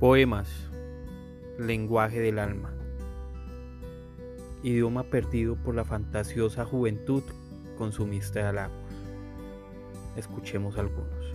Poemas, lenguaje del alma. Idioma perdido por la fantasiosa juventud consumista de halagos. Escuchemos algunos.